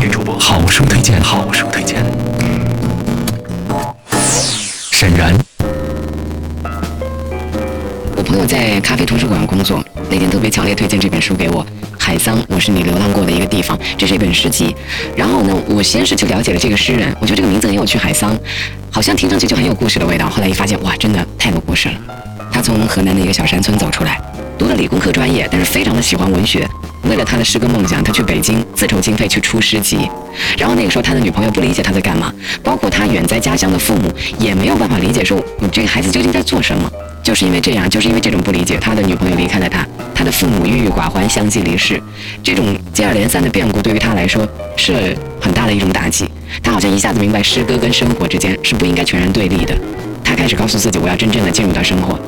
女主播好书推荐，好书推荐。沈然，我朋友在咖啡图书馆工作，那天特别强烈推荐这本书给我，《海桑，我是你流浪过的一个地方》，这是一本诗集。然后呢，我先是去了解了这个诗人，我觉得这个名字很有趣，海桑，好像听上去就很有故事的味道。后来一发现，哇，真的太有故事了。他从河南的一个小山村走出来。读了理工科专业，但是非常的喜欢文学。为了他的诗歌梦想，他去北京自筹经费去出诗集。然后那个时候，他的女朋友不理解他在干嘛，包括他远在家乡的父母也没有办法理解，说你这个孩子究竟在做什么。就是因为这样，就是因为这种不理解，他的女朋友离开了他，他的父母郁郁寡欢，相继离世。这种接二连三的变故对于他来说是很大的一种打击。他好像一下子明白，诗歌跟生活之间是不应该全然对立的。他开始告诉自己，我要真正的进入到生活。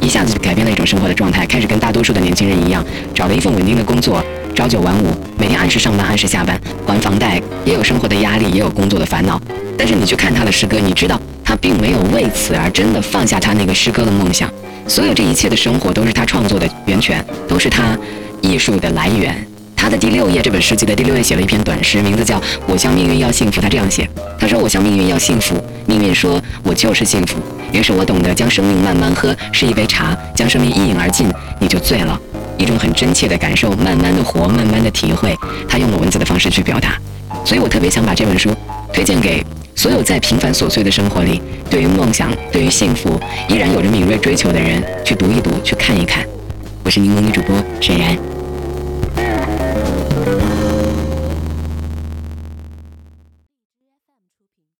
一下子就改变了一种生活的状态，开始跟大多数的年轻人一样，找了一份稳定的工作，朝九晚五，每天按时上班，按时下班，还房贷，也有生活的压力，也有工作的烦恼。但是你去看他的诗歌，你知道他并没有为此而真的放下他那个诗歌的梦想。所有这一切的生活都是他创作的源泉，都是他艺术的来源。他的第六页这本诗集的第六页写了一篇短诗，名字叫《我向命运要幸福》。他这样写：他说我向命运要幸福，命运说我就是幸福。于是我懂得将生命慢慢喝，是一杯茶，将生命一饮而尽，你就醉了。一种很真切的感受，慢慢的活，慢慢的体会。他用了文字的方式去表达，所以我特别想把这本书推荐给所有在平凡琐碎的生活里，对于梦想、对于幸福依然有着敏锐追求的人，去读一读，去看一看。我是柠檬女主播沈然。